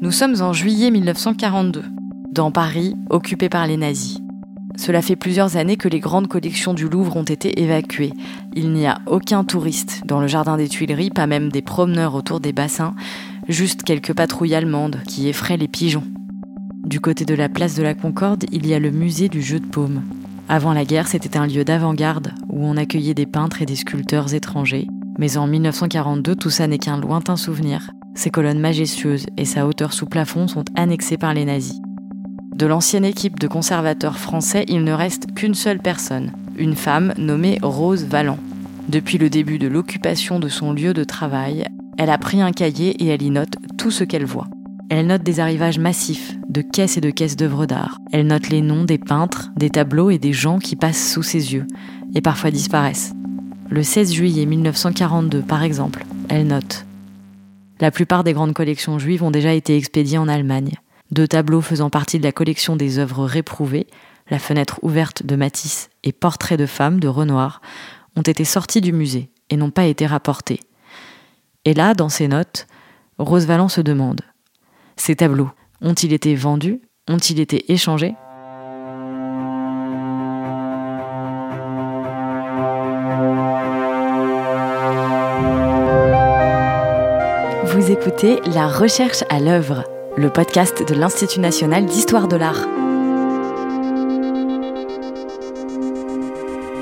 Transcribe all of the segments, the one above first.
Nous sommes en juillet 1942, dans Paris, occupé par les nazis. Cela fait plusieurs années que les grandes collections du Louvre ont été évacuées. Il n'y a aucun touriste dans le jardin des Tuileries, pas même des promeneurs autour des bassins, juste quelques patrouilles allemandes qui effraient les pigeons. Du côté de la place de la Concorde, il y a le musée du jeu de paume. Avant la guerre, c'était un lieu d'avant-garde où on accueillait des peintres et des sculpteurs étrangers. Mais en 1942, tout ça n'est qu'un lointain souvenir. Ses colonnes majestueuses et sa hauteur sous plafond sont annexées par les nazis. De l'ancienne équipe de conservateurs français, il ne reste qu'une seule personne, une femme nommée Rose Valland. Depuis le début de l'occupation de son lieu de travail, elle a pris un cahier et elle y note tout ce qu'elle voit. Elle note des arrivages massifs, de caisses et de caisses d'œuvres d'art. Elle note les noms des peintres, des tableaux et des gens qui passent sous ses yeux, et parfois disparaissent. Le 16 juillet 1942, par exemple, elle note La plupart des grandes collections juives ont déjà été expédiées en Allemagne. Deux tableaux faisant partie de la collection des œuvres réprouvées, La fenêtre ouverte de Matisse et Portrait de femme de Renoir, ont été sortis du musée et n'ont pas été rapportés. Et là, dans ses notes, Rose Valland se demande Ces tableaux ont-ils été vendus? Ont-ils été échangés? Écoutez La recherche à l'œuvre le podcast de l'Institut national d'histoire de l'art.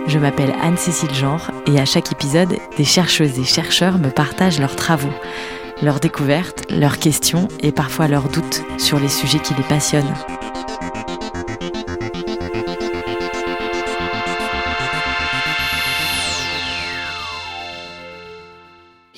Je m'appelle Anne-Cécile Genre et à chaque épisode, des chercheuses et chercheurs me partagent leurs travaux, leurs découvertes, leurs questions et parfois leurs doutes sur les sujets qui les passionnent.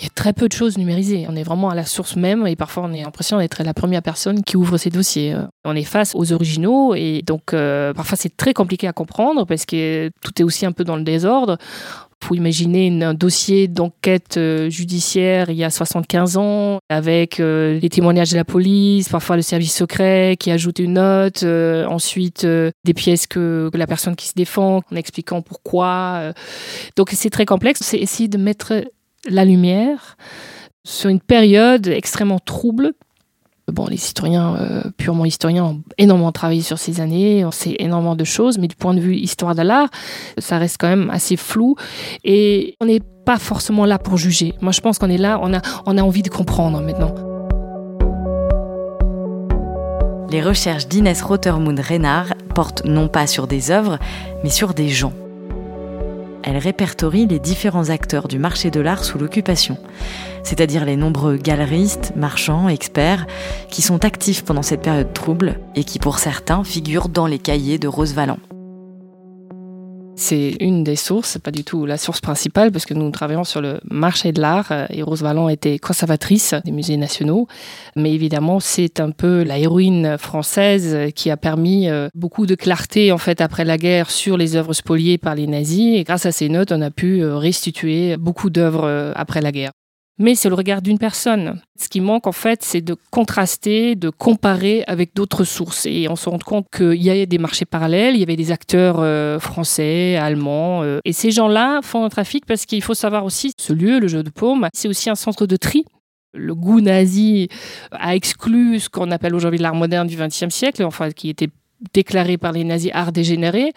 Très peu de choses numérisées. On est vraiment à la source même et parfois on est l'impression d'être la première personne qui ouvre ces dossiers. Euh, on est face aux originaux et donc euh, parfois c'est très compliqué à comprendre parce que tout est aussi un peu dans le désordre. Il faut imaginer un dossier d'enquête euh, judiciaire il y a 75 ans, avec les témoignages de la police, parfois le service secret qui ajoute une note, ensuite des pièces que, la personne qui se défend, en expliquant pourquoi. donc c'est très complexe. C'est essayer de mettre la lumière sur une période extrêmement trouble. Bon, les historiens, euh, purement historiens, ont énormément travaillé sur ces années, on sait énormément de choses, mais du point de vue histoire de l'art, ça reste quand même assez flou et on n'est pas forcément là pour juger. Moi, je pense qu'on est là, on a, on a envie de comprendre maintenant. Les recherches d'Inès Rotermund-Reynard portent non pas sur des œuvres, mais sur des gens elle répertorie les différents acteurs du marché de l'art sous l'occupation, c'est-à-dire les nombreux galeristes, marchands, experts, qui sont actifs pendant cette période trouble et qui pour certains figurent dans les cahiers de Rose Valland. C'est une des sources, pas du tout la source principale, parce que nous travaillons sur le marché de l'art euh, et Rose Valland était conservatrice des musées nationaux. Mais évidemment, c'est un peu la héroïne française qui a permis euh, beaucoup de clarté en fait après la guerre sur les œuvres spoliées par les nazis. Et grâce à ces notes, on a pu euh, restituer beaucoup d'œuvres après la guerre mais c'est le regard d'une personne. Ce qui manque en fait, c'est de contraster, de comparer avec d'autres sources. Et on se rend compte qu'il y a des marchés parallèles, il y avait des acteurs euh, français, allemands. Euh, et ces gens-là font un trafic parce qu'il faut savoir aussi, ce lieu, le jeu de paume, c'est aussi un centre de tri. Le goût nazi a exclu ce qu'on appelle aujourd'hui l'art moderne du XXe siècle, enfin qui était déclaré par les nazis art dégénéré.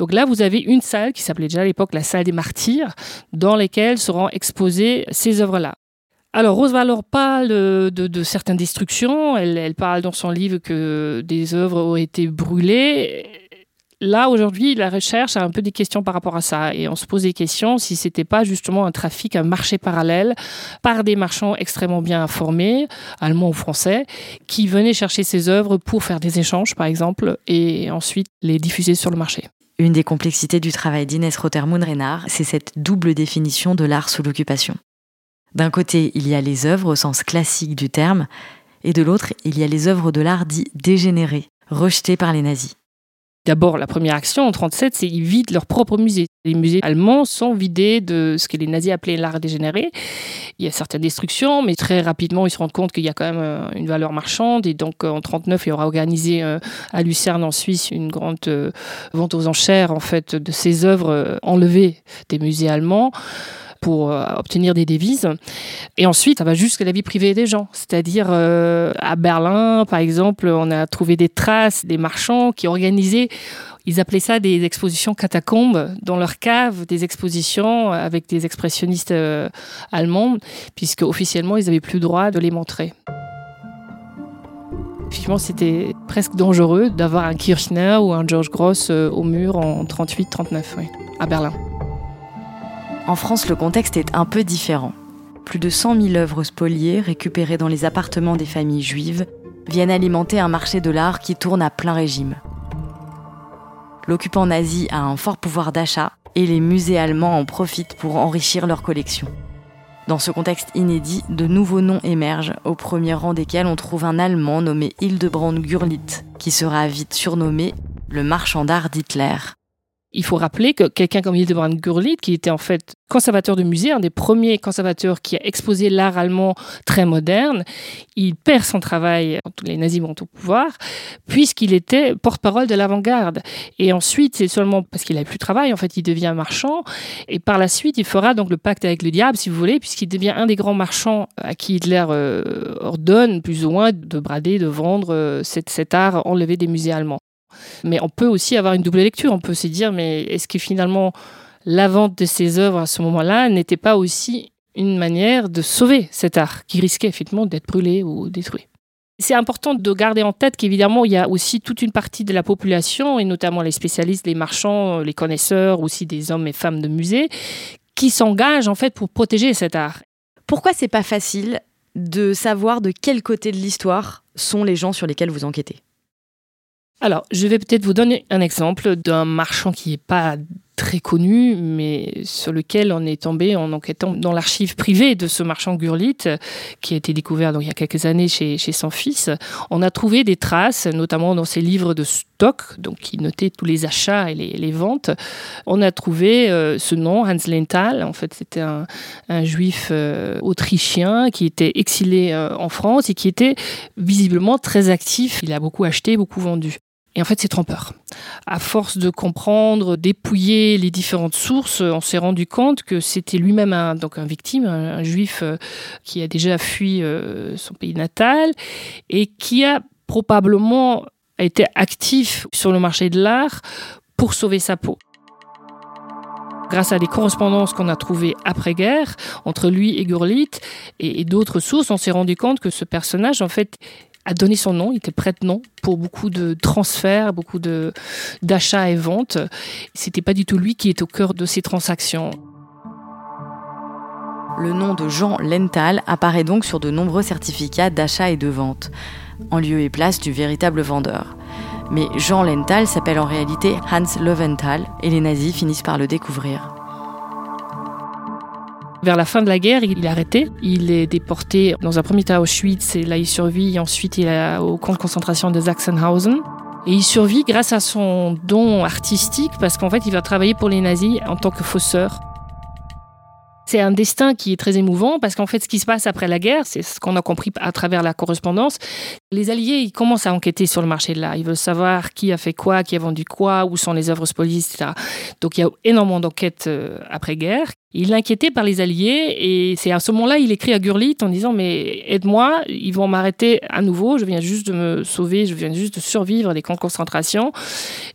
Donc là, vous avez une salle qui s'appelait déjà à l'époque la salle des martyrs, dans laquelle seront exposées ces œuvres-là. Alors, Rose Valor parle de, certaines destructions. Elle, parle dans son livre que des œuvres ont été brûlées. Là, aujourd'hui, la recherche a un peu des questions par rapport à ça. Et on se pose des questions si c'était pas justement un trafic, un marché parallèle par des marchands extrêmement bien informés, allemands ou français, qui venaient chercher ces œuvres pour faire des échanges, par exemple, et ensuite les diffuser sur le marché. Une des complexités du travail d'Inès Rotermund-Reynard, c'est cette double définition de l'art sous l'occupation. D'un côté, il y a les œuvres au sens classique du terme, et de l'autre, il y a les œuvres de l'art dit dégénérées, rejetées par les nazis. D'abord, la première action en 1937, c'est qu'ils vident leur propre musée. Les musées allemands sont vidés de ce que les nazis appelaient l'art dégénéré. Il y a certaines destructions, mais très rapidement, ils se rendent compte qu'il y a quand même euh, une valeur marchande. Et donc, en 1939, il aura organisé euh, à Lucerne, en Suisse, une grande euh, vente aux enchères en fait, de ces œuvres enlevées des musées allemands. Pour euh, obtenir des devises. Et ensuite, ça va jusqu'à la vie privée des gens. C'est-à-dire, euh, à Berlin, par exemple, on a trouvé des traces des marchands qui organisaient ils appelaient ça des expositions catacombes dans leur cave, des expositions avec des expressionnistes euh, allemands, puisque officiellement ils n'avaient plus le droit de les montrer. Effectivement, c'était presque dangereux d'avoir un Kirchner ou un George Gross au mur en 38-39, à Berlin. En France, le contexte est un peu différent. Plus de 100 000 œuvres spoliées, récupérées dans les appartements des familles juives, viennent alimenter un marché de l'art qui tourne à plein régime. L'occupant nazi a un fort pouvoir d'achat et les musées allemands en profitent pour enrichir leur collection. Dans ce contexte inédit, de nouveaux noms émergent, au premier rang desquels on trouve un Allemand nommé Hildebrand Gurlitt, qui sera vite surnommé le marchand d'art d'Hitler. Il faut rappeler que quelqu'un comme Hildebrand Gurlitt, qui était en fait conservateur de musée, un des premiers conservateurs qui a exposé l'art allemand très moderne, il perd son travail quand les nazis vont au pouvoir, puisqu'il était porte-parole de l'avant-garde. Et ensuite, c'est seulement parce qu'il n'avait plus de travail, en fait, il devient marchand. Et par la suite, il fera donc le pacte avec le diable, si vous voulez, puisqu'il devient un des grands marchands à qui Hitler euh, ordonne, plus ou moins, de brader, de vendre euh, cet art enlevé des musées allemands. Mais on peut aussi avoir une double lecture. On peut se dire, mais est-ce que finalement la vente de ces œuvres à ce moment-là n'était pas aussi une manière de sauver cet art qui risquait effectivement d'être brûlé ou détruit? C'est important de garder en tête qu'évidemment, il y a aussi toute une partie de la population, et notamment les spécialistes, les marchands, les connaisseurs, aussi des hommes et femmes de musée, qui s'engagent en fait pour protéger cet art. Pourquoi c'est pas facile de savoir de quel côté de l'histoire sont les gens sur lesquels vous enquêtez? Alors, je vais peut-être vous donner un exemple d'un marchand qui n'est pas très connu, mais sur lequel on est tombé en enquêtant dans l'archive privée de ce marchand Gurlitt, qui a été découvert donc, il y a quelques années chez, son fils. On a trouvé des traces, notamment dans ses livres de stock, donc qui notait tous les achats et les, ventes. On a trouvé euh, ce nom, Hans Lenthal. En fait, c'était un, juif euh, autrichien qui était exilé euh, en France et qui était visiblement très actif. Il a beaucoup acheté, beaucoup vendu. Et en fait, c'est trompeur. À force de comprendre, dépouiller les différentes sources, on s'est rendu compte que c'était lui-même un, donc un victime, un, juif euh, qui a déjà fui euh, son pays natal et qui a probablement été actif sur le marché de l'art pour sauver sa peau grâce à des correspondances qu'on a trouvées après-guerre entre lui et Gurlitt et d'autres sources, on s'est rendu compte que ce personnage, en fait, a donné son nom, il était prête-nom pour beaucoup de transferts, beaucoup d'achats et ventes. C'était pas du tout lui qui est au cœur de ces transactions. Le nom de Jean Lenthal apparaît donc sur de nombreux certificats d'achat et de vente, en lieu et place du véritable vendeur. Mais Jean Lenthal s'appelle en réalité Hans Löwenthal et les nazis finissent par le découvrir. Vers la fin de la guerre, il est arrêté. Il est déporté dans un premier temps à Auschwitz et là il survit. ensuite, il est au camp de concentration de Sachsenhausen. Et il survit grâce à son don artistique parce qu'en fait, il va travailler pour les nazis en tant que fausseur. C'est un destin qui est très émouvant parce qu'en fait, ce qui se passe après la guerre, c'est ce qu'on a compris à travers la correspondance. Les Alliés, ils commencent à enquêter sur le marché de l'art. Ils veulent savoir qui a fait quoi, qui a vendu quoi, où sont les œuvres spoliées, etc. Donc il y a énormément d'enquêtes euh, après-guerre. Il est inquiété par les Alliés et c'est à ce moment-là il écrit à Gurlitt en disant mais aide-moi, ils vont m'arrêter à nouveau, je viens juste de me sauver, je viens juste de survivre à des camps de concentration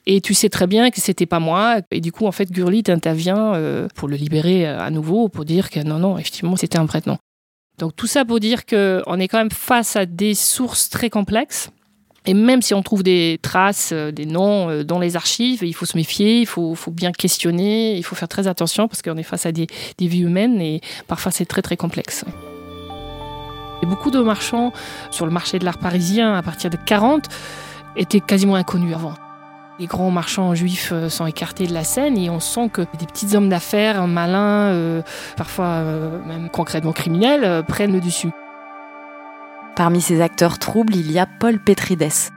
et tu sais très bien que c'était pas moi et du coup en fait Gurlitt intervient euh, pour le libérer euh, à nouveau pour dire que non non effectivement c'était un prête-nom. Donc tout ça pour dire qu'on est quand même face à des sources très complexes et même si on trouve des traces, euh, des noms euh, dans les archives, il faut se méfier, il faut, bien questionner, il faut faire très attention parce qu'on est face à des, vies humaines et parfois c'est très très complexe. Et beaucoup de marchands sur le marché de l'art parisien à partir de 40 étaient quasiment inconnus avant. Les grands marchands juifs euh, sont écartés de la scène et on sent que des petits hommes d'affaires malins, parfois même concrètement criminels, prennent le dessus. Parmi ces acteurs troubles, il y a Paul Petrides,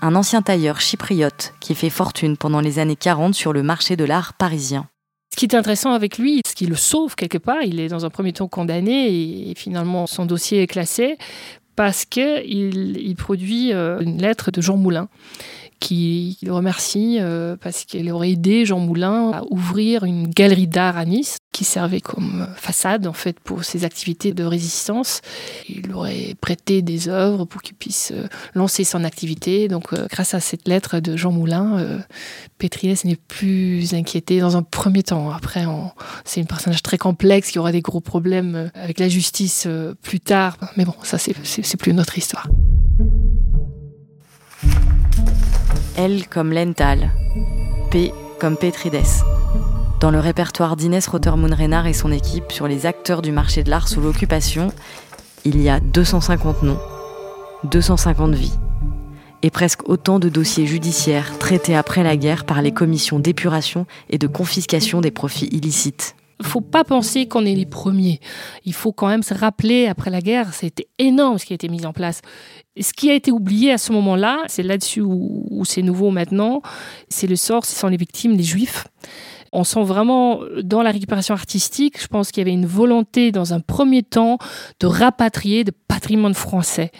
un ancien tailleur chypriote qui fait fortune pendant les années 40 sur le marché de l'art parisien. Ce qui est intéressant avec lui, ce qui le sauve quelque part, il est dans un premier temps condamné et finalement son dossier est classé parce qu'il il produit euh, une lettre de Jean Moulin qui le remercie euh, parce qu'il aurait aidé Jean Moulin à ouvrir une galerie d'art à Nice qui servait comme façade en fait pour ses activités de résistance. Il aurait prêté des œuvres pour qu'il puisse euh, lancer son activité. Donc euh, grâce à cette lettre de Jean Moulin, Pétriès n'est plus inquiété dans un premier temps. Après, c'est un personnage très complexe qui aura des gros problèmes avec la justice plus tard. Mais bon, ça c'est plus notre histoire. L comme Lental, P comme Pétrides dans le répertoire d'Inès Rottermoon-Renard et son équipe sur les acteurs du marché de l'art sous l'occupation, il y a 250 noms, 250 vies, et presque autant de dossiers judiciaires traités après la guerre par les commissions d'épuration et de confiscation des profits illicites. Faut pas penser qu'on est les premiers. Il faut quand même se rappeler, après la guerre, c'était énorme ce qui a été mis en place. Ce qui a été oublié à ce moment-là, c'est là-dessus où, c'est nouveau maintenant, c'est le sort, ce sont les victimes, les juifs. On sent vraiment dans la récupération artistique, je pense qu'il y avait une volonté dans un premier temps de rapatrier de patrimoine français.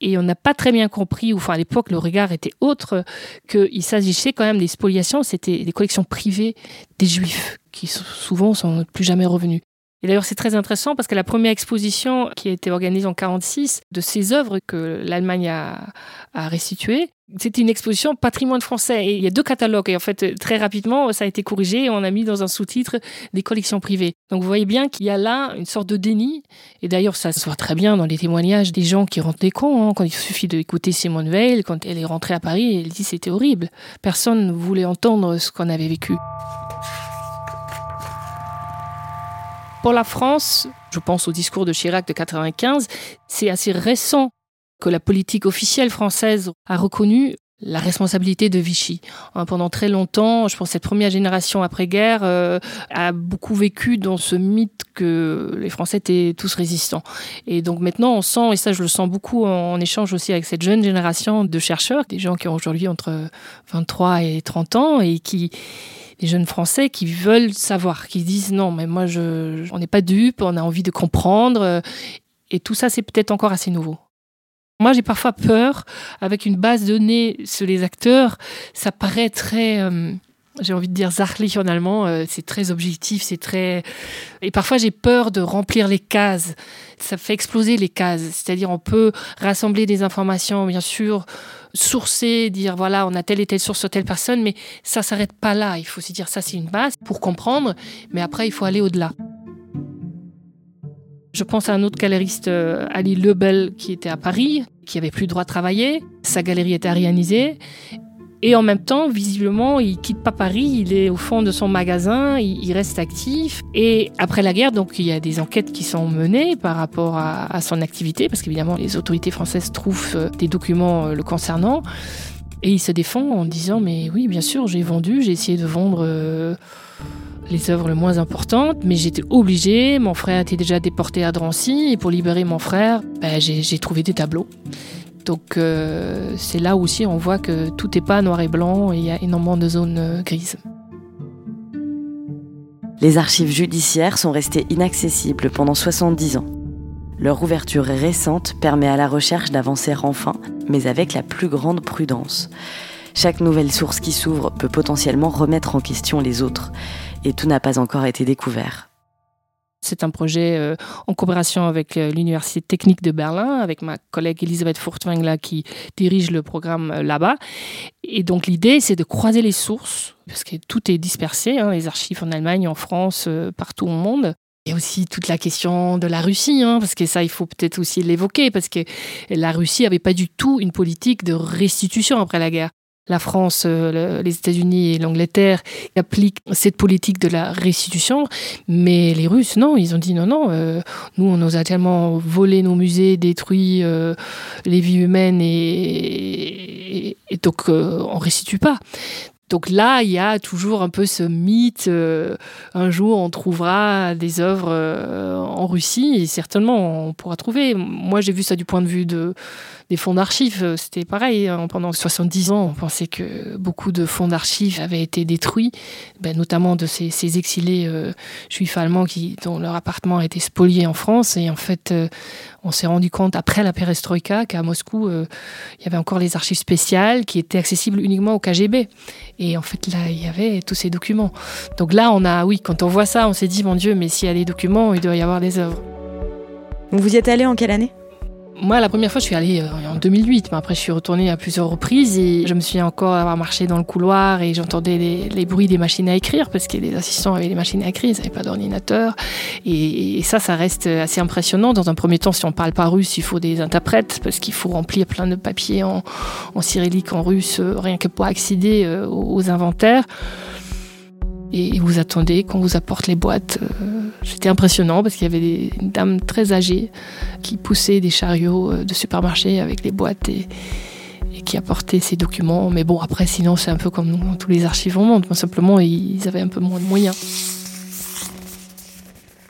Et on n'a pas très bien compris, ou enfin à l'époque le regard était autre, qu'il s'agissait quand même des spoliations, c'était des collections privées des juifs qui souvent sont plus jamais revenus. Et d'ailleurs, c'est très intéressant parce que la première exposition qui a été organisée en 1946 de ces œuvres que l'Allemagne a, restituées, c'était une exposition patrimoine français. Et il y a deux catalogues. Et en fait, très rapidement, ça a été corrigé et on a mis dans un sous-titre des collections privées. Donc vous voyez bien qu'il y a là une sorte de déni. Et d'ailleurs, ça se voit très bien dans les témoignages des gens qui rentrent des cons. Hein. Quand il suffit d'écouter Simone Veil, quand elle est rentrée à Paris, elle dit c'était horrible. Personne ne voulait entendre ce qu'on avait vécu. Pour la France, je pense au discours de Chirac de 95, c'est assez récent que la politique officielle française a reconnu la responsabilité de Vichy. Hein, pendant très longtemps, je pense que cette première génération après-guerre euh, a beaucoup vécu dans ce mythe que les Français étaient tous résistants. Et donc maintenant, on sent, et ça je le sens beaucoup en échange aussi avec cette jeune génération de chercheurs, des gens qui ont aujourd'hui entre 23 et 30 ans et qui les jeunes Français qui veulent savoir, qui disent non, mais moi, je, on n'est pas dupe, on a envie de comprendre. Euh, et tout ça, c'est peut-être encore assez nouveau. Moi, j'ai parfois peur, avec une base de données sur les acteurs, ça paraît très, euh, j'ai envie de dire zarlich en allemand, euh, c'est très objectif, c'est très... Et parfois, j'ai peur de remplir les cases. Ça fait exploser les cases. C'est-à-dire, on peut rassembler des informations, bien sûr, sourcer, dire voilà, on a telle et telle source sur telle personne, mais ça s'arrête pas là. Il faut se dire ça, c'est une base pour comprendre, mais après, il faut aller au-delà. Je pense à un autre galeriste, euh, Ali Lebel, qui était à Paris, qui avait plus le droit de travailler. Sa galerie était arianisée. Et en même temps, visiblement, il quitte pas Paris, il est au fond de son magasin, il, reste actif. Et après la guerre, donc il y a des enquêtes qui sont menées par rapport à, son activité, parce qu'évidemment, les autorités françaises trouvent euh, des documents euh, le concernant. Et il se défend en disant, mais oui, bien sûr, j'ai vendu, j'ai essayé de vendre les œuvres les moins importantes, mais j'étais obligé, mon frère était déjà déporté à Drancy, et pour libérer mon frère, ben, j'ai trouvé des tableaux. Donc euh, c'est là aussi on voit que tout n'est pas noir et blanc il y a énormément de zones euh, grises. Les archives judiciaires sont restées inaccessibles pendant 70 ans. Leur ouverture récente permet à la recherche d'avancer enfin, mais avec la plus grande prudence. Chaque nouvelle source qui s'ouvre peut potentiellement remettre en question les autres, et tout n'a pas encore été découvert. C'est un projet euh, en coopération avec euh, l'Université technique de Berlin, avec ma collègue Elisabeth Furtwängler qui dirige le programme euh, là-bas. Et donc l'idée, c'est de croiser les sources, parce que tout est dispersé, hein, les archives en Allemagne, en France, partout au monde. A aussi toute la question de la Russie, hein, parce que ça, il faut peut-être aussi l'évoquer, parce que la Russie n'avait pas du tout une politique de restitution après la guerre la France, euh, les États-Unis et l'Angleterre appliquent cette politique de la restitution, mais les Russes, non, ils ont dit non, non, euh, nous, on nous a tellement volé nos musées, détruit euh, les vies humaines et, et donc on ne restitue pas. Donc là, il y a toujours un peu ce mythe, un jour on trouvera des œuvres en Russie, et certainement on pourra trouver. Moi j'ai vu ça du point de vue de, des fonds d'archives. Euh, c'était pareil. Hein. Pendant 70 ans, on pensait que beaucoup de fonds d'archives avaient été détruits, ben, notamment de ces, exilés euh, juifs allemands qui, dont leur appartement a été spolié en France. Et en fait, euh, on s'est rendu compte après la perestroïka qu'à Moscou, il y avait encore les archives spéciales qui étaient accessibles uniquement au KGB. Et en fait, là, il y avait tous ces documents. Donc là, on a, oui, quand on voit ça, on s'est dit, mon Dieu, mais s'il y a des documents, il doit y avoir des œuvres. Vous y êtes allé en quelle année? Moi, la première fois, je suis allée euh, en 2008, mais après, je suis retournée à plusieurs reprises et je me souviens encore avoir marché dans le couloir et j'entendais les, bruits des machines à écrire parce que les assistants avaient les machines à écrire, ils n'avaient pas d'ordinateur. Et, ça, ça reste assez impressionnant. Dans un premier temps, si on parle pas russe, il faut des interprètes parce qu'il faut remplir plein de papiers en, cyrillique, en russe, euh, rien que pour accéder euh, aux inventaires et vous attendez qu'on vous apporte les boîtes. Euh, c'était impressionnant parce qu'il y avait des, une dame très âgée qui poussait des chariots euh, de supermarché avec les boîtes et, qui apportait ces documents. Mais bon, après, sinon, c'est un peu comme nous, tous les archives au monde. Simplement, ils avaient un peu moins de moyens.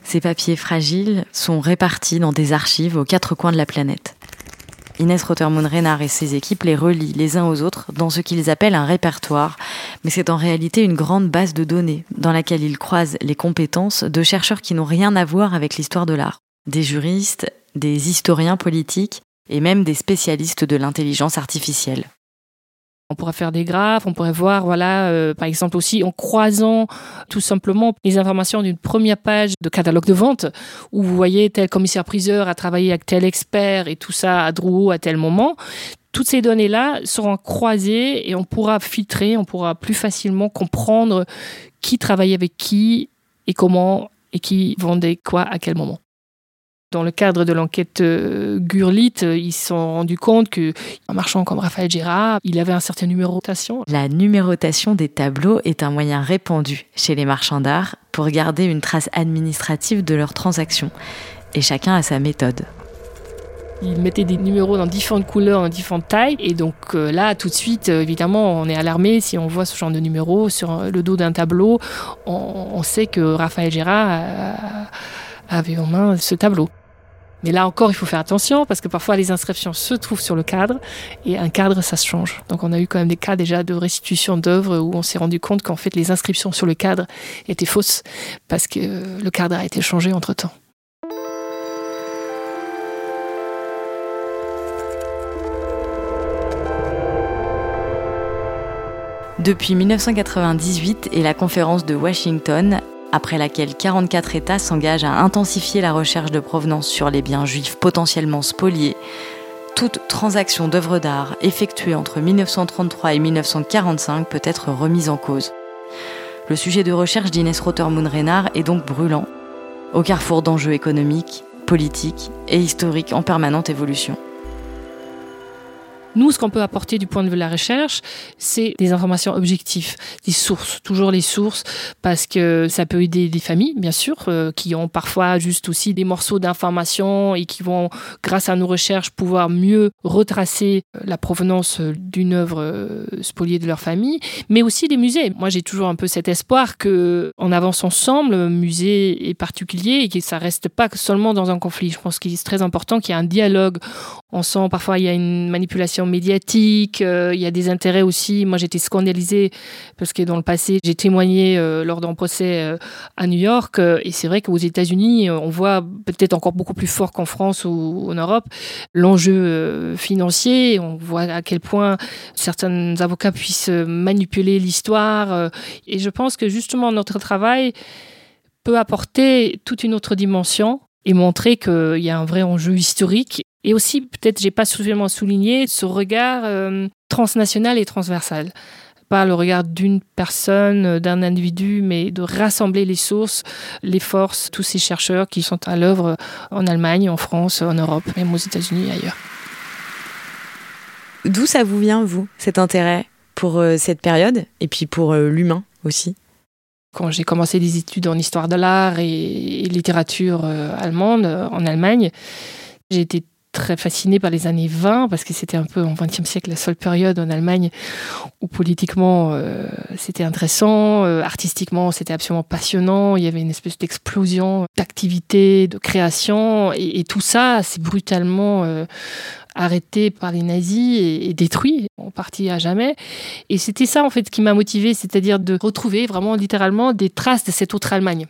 Ces papiers fragiles sont répartis dans des archives aux quatre coins de la planète. Inès Rotermund-Renard et ses équipes les relient les uns aux autres dans ce qu'ils appellent un répertoire, mais c'est en réalité une grande base de données dans laquelle ils croisent les compétences de chercheurs qui n'ont rien à voir avec l'histoire de l'art. Des juristes, des historiens politiques et même des spécialistes de l'intelligence artificielle. On pourrait faire des graphes, on pourrait voir, voilà, euh, par exemple aussi en croisant tout simplement les informations d'une première page de catalogue de vente où vous voyez tel commissaire-priseur a travaillé avec tel expert et tout ça à Drouot à tel moment. Toutes ces données-là seront croisées et on pourra filtrer, on pourra plus facilement comprendre qui travaillait avec qui et comment et qui vendait quoi à quel moment. Dans le cadre de l'enquête euh, Gurlit, euh, ils se sont rendus compte qu'un marchand comme Raphaël Gérard, il avait un certain numérotation. La numérotation des tableaux est un moyen répandu chez les marchands d'art pour garder une trace administrative de leurs transactions. Et chacun a sa méthode. Ils mettaient des numéros dans différentes couleurs, dans différentes tailles. Et donc euh, là, tout de suite, évidemment, on est alarmé si on voit ce genre de numéros sur le dos d'un tableau. On, sait que Raphaël Gérard avait en main ce tableau. Mais là encore, il faut faire attention parce que parfois les inscriptions se trouvent sur le cadre et un cadre, ça se change. Donc on a eu quand même des cas déjà de restitution d'œuvres où on s'est rendu compte qu'en fait les inscriptions sur le cadre étaient fausses parce que le cadre a été changé entre-temps. Depuis 1998 et la conférence de Washington, après laquelle 44 États s'engagent à intensifier la recherche de provenance sur les biens juifs potentiellement spoliés. Toute transaction d'œuvres d'art effectuée entre 1933 et 1945 peut être remise en cause. Le sujet de recherche d'Inès Rotermund-Renard est donc brûlant, au carrefour d'enjeux économiques, politiques et historiques en permanente évolution. Nous, ce qu'on peut apporter du point de vue de la recherche, c'est des informations objectives, des sources, toujours les sources, parce que ça peut aider des familles, bien sûr, euh, qui ont parfois juste aussi des morceaux d'informations et qui vont, grâce à nos recherches, pouvoir mieux retracer euh, la provenance euh, d'une œuvre spoliée de leur famille, mais aussi des musées. Moi, j'ai toujours un peu cet espoir que, en avance ensemble, musée et particulier, et que ça reste pas seulement dans un conflit. Je pense qu'il est très important qu'il y ait un dialogue. On sent parfois il y a une manipulation médiatique, euh, il y a des intérêts aussi. Moi, j'étais scandalisée parce que dans le passé, j'ai témoigné euh, lors d'un procès euh, à New York. et c'est vrai qu'aux États-Unis, on voit peut-être encore beaucoup plus fort qu'en France ou en Europe l'enjeu financier. On voit à quel point certains avocats puissent manipuler l'histoire. et je pense que justement, notre travail peut apporter toute une autre dimension et montrer qu'il y a un vrai enjeu historique et aussi, peut-être, j'ai pas suffisamment souligné ce regard euh, transnational et transversal. Pas le regard d'une personne, euh, d'un individu, mais de rassembler les sources, les forces, tous ces chercheurs qui sont à l'œuvre en Allemagne, en France, en Europe, même aux États-Unis et ailleurs. D'où ça vous vient, vous, cet intérêt pour euh, cette période et puis pour l'humain aussi? Quand j'ai commencé des études en histoire de l'art et, littérature allemande en Allemagne, j'ai été très fasciné par les années 20 parce que c'était un peu en 20e siècle la seule période en Allemagne où politiquement euh, c'était intéressant, euh, artistiquement c'était absolument passionnant, il y avait une espèce d'explosion d'activité, de création et, tout ça c'est brutalement euh, arrêté par les nazis et, et, détruit en partie à jamais. Et c'était ça en fait qui m'a motivé, c'est-à-dire de retrouver vraiment littéralement des traces de cette autre Allemagne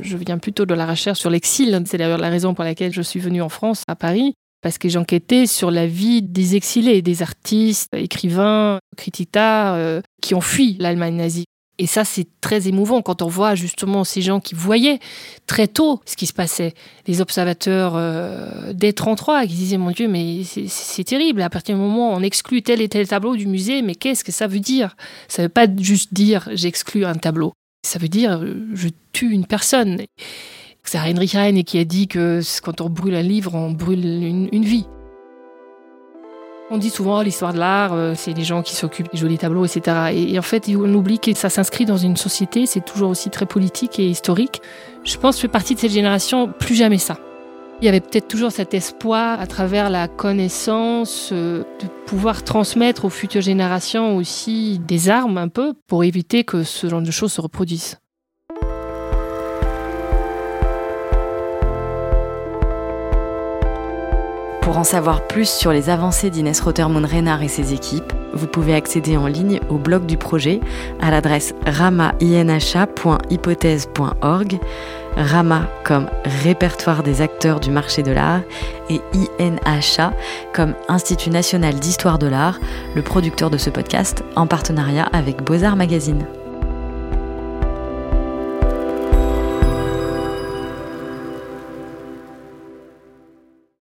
je viens plutôt de la recherche sur l'exil. C'est d'ailleurs la raison pour laquelle je suis venue en France, à Paris. parce que j'enquêtais sur la vie des exilés, des artistes, écrivains, critiques euh, qui ont fui l'Allemagne nazie. Et ça, c'est très émouvant quand on voit justement ces gens qui voyaient très tôt ce qui se passait. Les observateurs euh, dès 33 qui disaient Mon Dieu, mais c'est terrible. À partir du moment où on exclut tel et tel tableau du musée, mais qu'est-ce que ça veut dire? Ça ne veut pas juste dire J'exclus un tableau. Ça veut dire Je tue une personne. C'est Heinrich Heine qui a dit que quand on brûle un livre, on brûle une, vie. On dit souvent l'histoire de l'art, euh, c'est les gens qui s'occupent des jolis tableaux, etc. Et, en fait, on oublie que ça s'inscrit dans une société, c'est toujours aussi très politique et historique. Je pense que je fais partie de cette génération, plus jamais ça. Il y avait peut-être toujours cet espoir, à travers la connaissance, euh, de pouvoir transmettre aux futures générations aussi des armes un peu pour éviter que ce genre de choses se reproduisent. Pour en savoir plus sur les avancées d'Inès Rotermund-Reynard et ses équipes, vous pouvez accéder en ligne au blog du projet à l'adresse rama-inha.hypothèse.org, RAMA comme répertoire des acteurs du marché de l'art et INHA comme Institut national d'histoire de l'art, le producteur de ce podcast en partenariat avec Beaux-Arts Magazine.